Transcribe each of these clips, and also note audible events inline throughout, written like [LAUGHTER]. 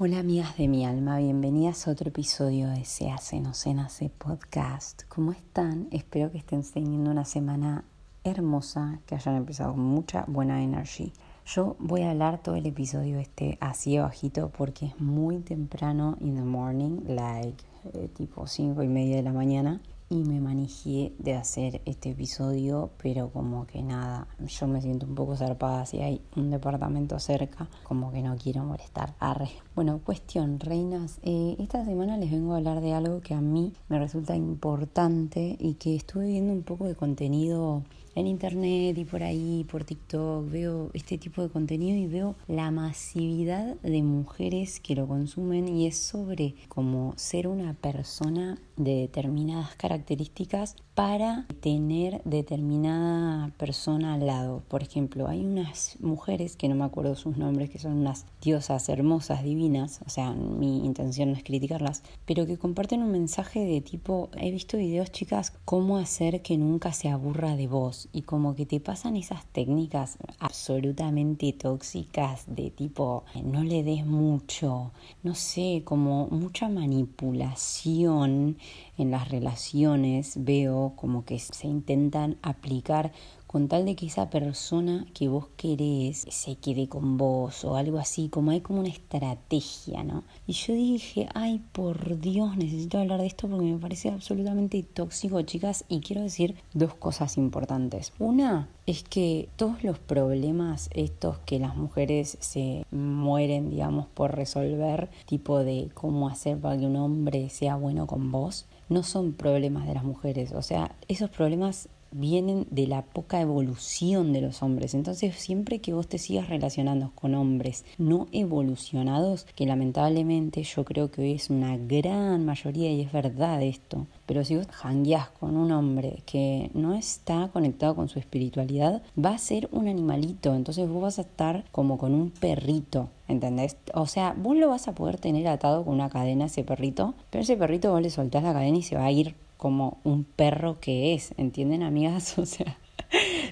Hola amigas de mi alma, bienvenidas a otro episodio de Se hace, no se nace podcast. ¿Cómo están? Espero que estén teniendo una semana hermosa, que hayan empezado con mucha buena energía. Yo voy a hablar todo el episodio este así bajito porque es muy temprano in the morning, like eh, tipo 5 y media de la mañana y me manejé de hacer este episodio, pero como que nada, yo me siento un poco zarpada si hay un departamento cerca, como que no quiero molestar. Arre. Bueno, cuestión, reinas, eh, esta semana les vengo a hablar de algo que a mí me resulta importante y que estuve viendo un poco de contenido en internet y por ahí, por TikTok, veo este tipo de contenido y veo la masividad de mujeres que lo consumen y es sobre cómo ser una persona de determinadas características para tener determinada persona al lado. Por ejemplo, hay unas mujeres que no me acuerdo sus nombres, que son unas diosas hermosas, divinas, o sea, mi intención no es criticarlas, pero que comparten un mensaje de tipo, he visto videos chicas, cómo hacer que nunca se aburra de vos y como que te pasan esas técnicas absolutamente tóxicas de tipo, no le des mucho, no sé, como mucha manipulación en las relaciones, veo como que se intentan aplicar con tal de que esa persona que vos querés se quede con vos o algo así, como hay como una estrategia, ¿no? Y yo dije, ay, por Dios, necesito hablar de esto porque me parece absolutamente tóxico, chicas, y quiero decir dos cosas importantes. Una es que todos los problemas estos que las mujeres se mueren, digamos, por resolver, tipo de cómo hacer para que un hombre sea bueno con vos, no son problemas de las mujeres, o sea, esos problemas vienen de la poca evolución de los hombres. Entonces, siempre que vos te sigas relacionando con hombres no evolucionados, que lamentablemente yo creo que hoy es una gran mayoría y es verdad esto, pero si vos jangueás con un hombre que no está conectado con su espiritualidad, va a ser un animalito. Entonces vos vas a estar como con un perrito. ¿Entendés? O sea, vos lo vas a poder tener atado con una cadena a ese perrito, pero ese perrito vos le soltás la cadena y se va a ir como un perro que es, ¿entienden amigas? [LAUGHS] O sea,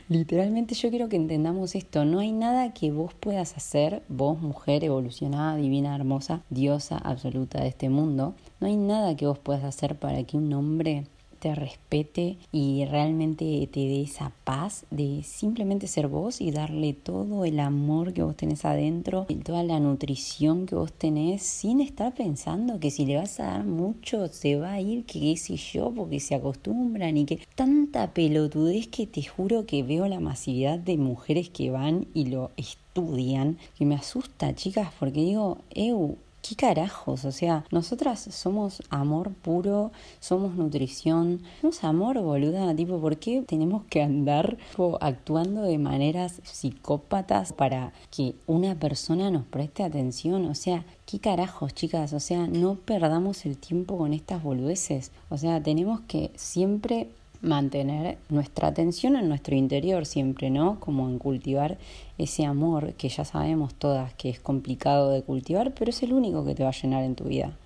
literalmente yo quiero que entendamos esto, no hay nada que vos puedas hacer, vos mujer evolucionada, divina, hermosa, diosa absoluta de este mundo, no hay nada que vos puedas hacer para que un hombre te respete y realmente te dé esa paz de simplemente ser vos y darle todo el amor que vos tenés adentro y toda la nutrición que vos tenés sin estar pensando que si le vas a dar mucho se va a ir, que qué sé yo, porque se acostumbran y que tanta pelotudez que te juro que veo la masividad de mujeres que van y lo estudian que me asusta chicas porque digo, eu, ¿qué carajos? O sea, nosotras somos amor puro, somos nutrición, somos amor, boluda. Tipo, ¿por qué tenemos que andar actuando de maneras psicópatas para que una persona nos preste atención? O sea, ¿qué carajos, chicas? O sea, no perdamos el tiempo con estas boludeces. O sea, tenemos que siempre mantener nuestra atención en nuestro interior siempre, ¿no? Como en cultivar ese amor que ya sabemos todas que es complicado de cultivar, pero es el único que te va a llenar en tu vida.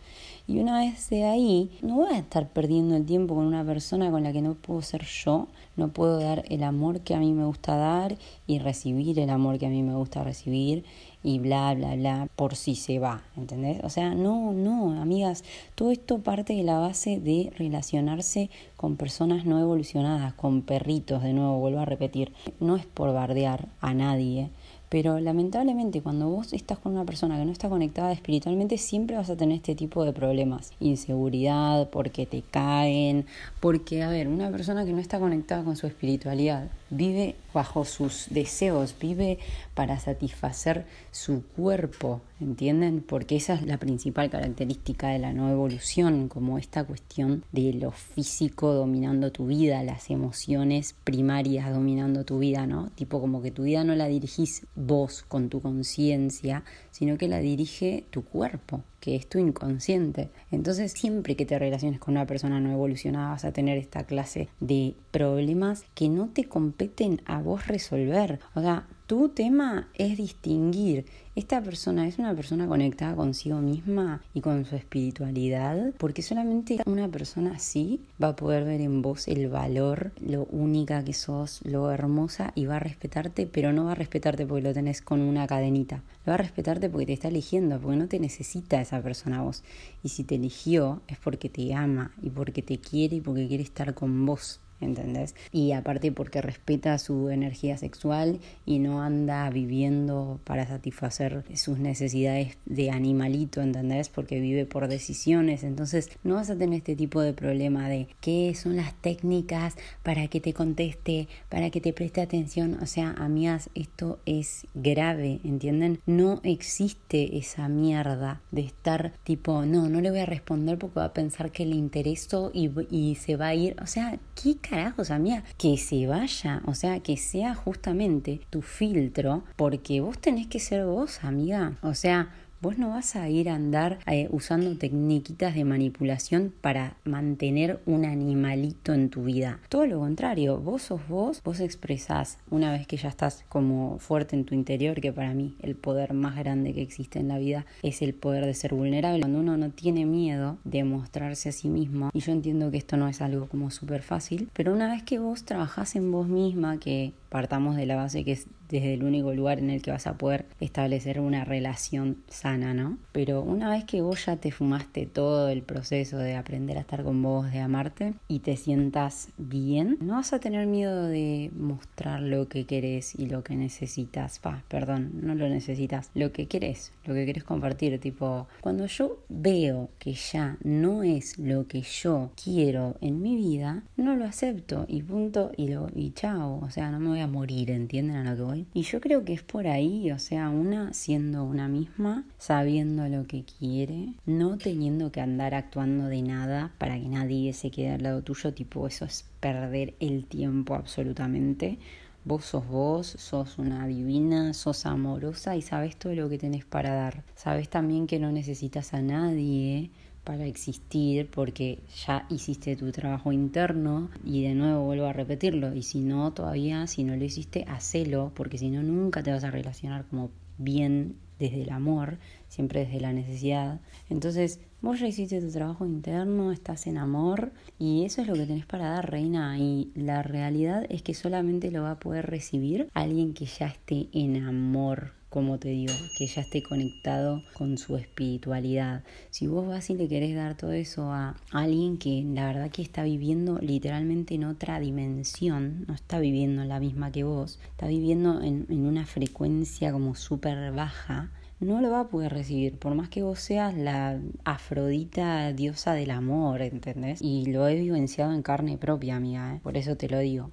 Y una vez de ahí, no voy a estar perdiendo el tiempo con una persona con la que no puedo ser yo, no puedo dar el amor que a mí me gusta dar y recibir el amor que a mí me gusta recibir y bla, bla, bla, por si se va, ¿entendés? O sea, no, no, amigas, todo esto parte de la base de relacionarse con personas no evolucionadas, con perritos, de nuevo, vuelvo a repetir, no es por bardear a nadie, pero lamentablemente cuando vos estás con una persona que no está conectada espiritualmente, siempre vas a tener este tipo de problemas. Inseguridad, porque te caen, porque, a ver, una persona que no está conectada con su espiritualidad vive bajo sus deseos, vive para satisfacer su cuerpo, ¿entienden? Porque esa es la principal característica de la no evolución, como esta cuestión de lo físico dominando tu vida, las emociones primarias dominando tu vida, ¿no? Tipo como que tu vida no la dirigís vos con tu conciencia, sino que la dirige tu cuerpo que es tu inconsciente. Entonces, siempre que te relaciones con una persona no evolucionada, vas a tener esta clase de problemas que no te competen a vos resolver. O sea, tu tema es distinguir esta persona es una persona conectada consigo misma y con su espiritualidad, porque solamente una persona así va a poder ver en vos el valor, lo única que sos, lo hermosa y va a respetarte, pero no va a respetarte porque lo tenés con una cadenita. Lo va a respetarte porque te está eligiendo, porque no te necesita esa persona a vos. Y si te eligió es porque te ama y porque te quiere y porque quiere estar con vos. ¿Entendés? Y aparte porque respeta su energía sexual y no anda viviendo para satisfacer sus necesidades de animalito, ¿entendés? Porque vive por decisiones, entonces no vas a tener este tipo de problema de qué son las técnicas para que te conteste, para que te preste atención, o sea, amigas, esto es grave, ¿entienden? No existe esa mierda de estar tipo, no, no le voy a responder porque va a pensar que le intereso y, y se va a ir, o sea, ¿qué carajos, amiga, que se vaya, o sea, que sea justamente tu filtro, porque vos tenés que ser vos, amiga. O sea, Vos no vas a ir a andar eh, usando tecniquitas de manipulación para mantener un animalito en tu vida. Todo lo contrario, vos sos vos, vos expresás una vez que ya estás como fuerte en tu interior, que para mí el poder más grande que existe en la vida es el poder de ser vulnerable. Cuando uno no tiene miedo de mostrarse a sí mismo, y yo entiendo que esto no es algo como súper fácil, pero una vez que vos trabajás en vos misma, que partamos de la base que es desde el único lugar en el que vas a poder establecer una relación sana, ¿no? Pero una vez que vos ya te fumaste todo el proceso de aprender a estar con vos, de amarte y te sientas bien, no vas a tener miedo de mostrar lo que querés y lo que necesitas. Pa, perdón, no lo necesitas, lo que querés, lo que querés compartir, tipo, cuando yo veo que ya no es lo que yo quiero en mi vida, no lo acepto y punto y lo y chao, o sea, no me voy a morir, ¿entienden a lo que voy? Y yo creo que es por ahí, o sea, una siendo una misma, sabiendo lo que quiere, no teniendo que andar actuando de nada para que nadie se quede al lado tuyo, tipo eso es perder el tiempo absolutamente. Vos sos vos, sos una divina, sos amorosa y sabes todo lo que tenés para dar. Sabes también que no necesitas a nadie para existir porque ya hiciste tu trabajo interno y de nuevo vuelvo a repetirlo y si no todavía si no lo hiciste hacelo porque si no nunca te vas a relacionar como bien desde el amor siempre desde la necesidad. Entonces vos ya hiciste tu trabajo interno estás en amor y eso es lo que tenés para dar reina y la realidad es que solamente lo va a poder recibir alguien que ya esté en amor como te digo, que ya esté conectado con su espiritualidad. Si vos vas y le querés dar todo eso a alguien que la verdad que está viviendo literalmente en otra dimensión, no está viviendo la misma que vos, está viviendo en, una frecuencia como súper baja, no lo va a poder recibir, por más que vos seas la Afrodita diosa del amor, ¿entendés? Y lo he vivenciado en carne propia, amiga, ¿eh? por eso te lo digo.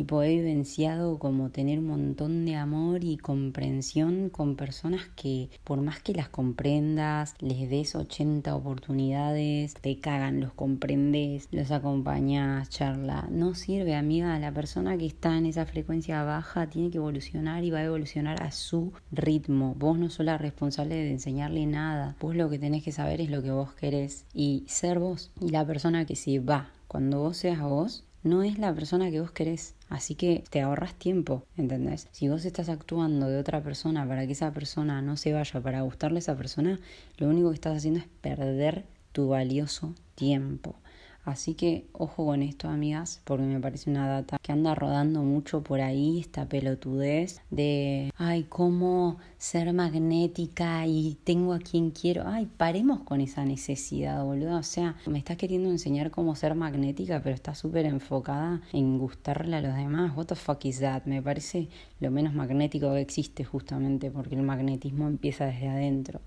Tipo, he vivenciado como tener un montón de amor y comprensión con personas que por más que las comprendas, les des 80 oportunidades, te cagan, los comprendes, los acompañas, charla. No sirve, amiga. La persona que está en esa frecuencia baja tiene que evolucionar y va a evolucionar a su ritmo. Vos no sos la responsable de enseñarle nada. Vos lo que tenés que saber es lo que vos querés y ser vos. Y la persona que se va cuando vos seas vos, no es la persona que vos querés. Así que te ahorras tiempo, ¿entendés? Si vos estás actuando de otra persona para que esa persona no se vaya, para gustarle a esa persona, lo único que estás haciendo es perder tu valioso tiempo. Así que ojo con esto, amigas, porque me parece una data que anda rodando mucho por ahí, esta pelotudez de, ay, cómo ser magnética y tengo a quien quiero. Ay, paremos con esa necesidad, boludo. O sea, me estás queriendo enseñar cómo ser magnética, pero estás súper enfocada en gustarle a los demás. What the fuck is that? Me parece lo menos magnético que existe justamente porque el magnetismo empieza desde adentro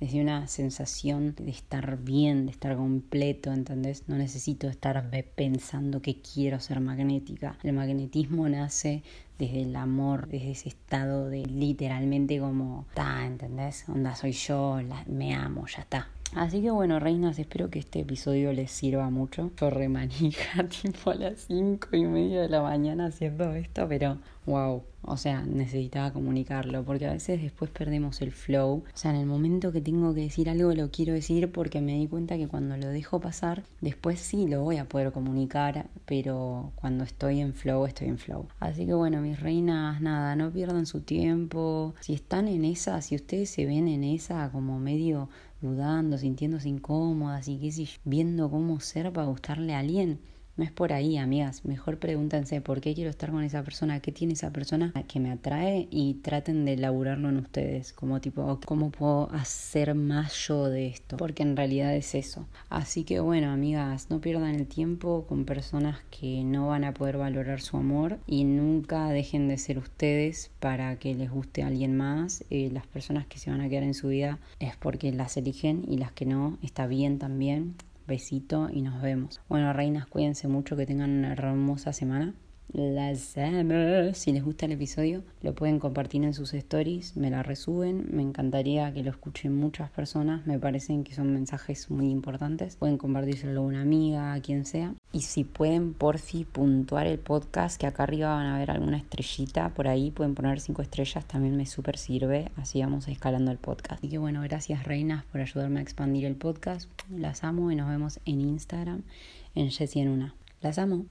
desde una sensación de estar bien, de estar completo, ¿entendés? No necesito estar pensando que quiero ser magnética. El magnetismo nace desde el amor, desde ese estado de literalmente como, está, ¿entendés? Onda, soy yo, me amo, ya está. Así que bueno, reinas, espero que este episodio les sirva mucho. Yo remanija [LAUGHS] tipo a las cinco y media de la mañana haciendo esto, pero wow, o sea, necesitaba comunicarlo, porque a veces después perdemos el flow. O sea, en el momento que tengo que decir algo lo quiero decir porque me di cuenta que cuando lo dejo pasar, después sí lo voy a poder comunicar, pero cuando estoy en flow, estoy en flow. Así que bueno, mis reinas, nada, no pierdan su tiempo. Si están en esa, si ustedes se ven en esa como medio dudando, sintiéndose incómodas y qué sé viendo cómo ser para gustarle a alguien, no es por ahí, amigas. Mejor pregúntense por qué quiero estar con esa persona, qué tiene esa persona que me atrae y traten de elaborarlo en ustedes. Como tipo, ¿cómo puedo hacer más yo de esto? Porque en realidad es eso. Así que bueno, amigas, no pierdan el tiempo con personas que no van a poder valorar su amor y nunca dejen de ser ustedes para que les guste alguien más. Eh, las personas que se van a quedar en su vida es porque las eligen y las que no, está bien también besito y nos vemos. Bueno, reinas, cuídense mucho, que tengan una hermosa semana. Las amo. Si les gusta el episodio, lo pueden compartir en sus stories, me la resuben. Me encantaría que lo escuchen muchas personas. Me parecen que son mensajes muy importantes. Pueden compartírselo a una amiga, a quien sea. Y si pueden, porfi, puntuar el podcast, que acá arriba van a ver alguna estrellita por ahí. Pueden poner cinco estrellas, también me súper sirve. Así vamos escalando el podcast. Así que bueno, gracias reinas por ayudarme a expandir el podcast. Las amo y nos vemos en Instagram, en Jessie en una. Las amo.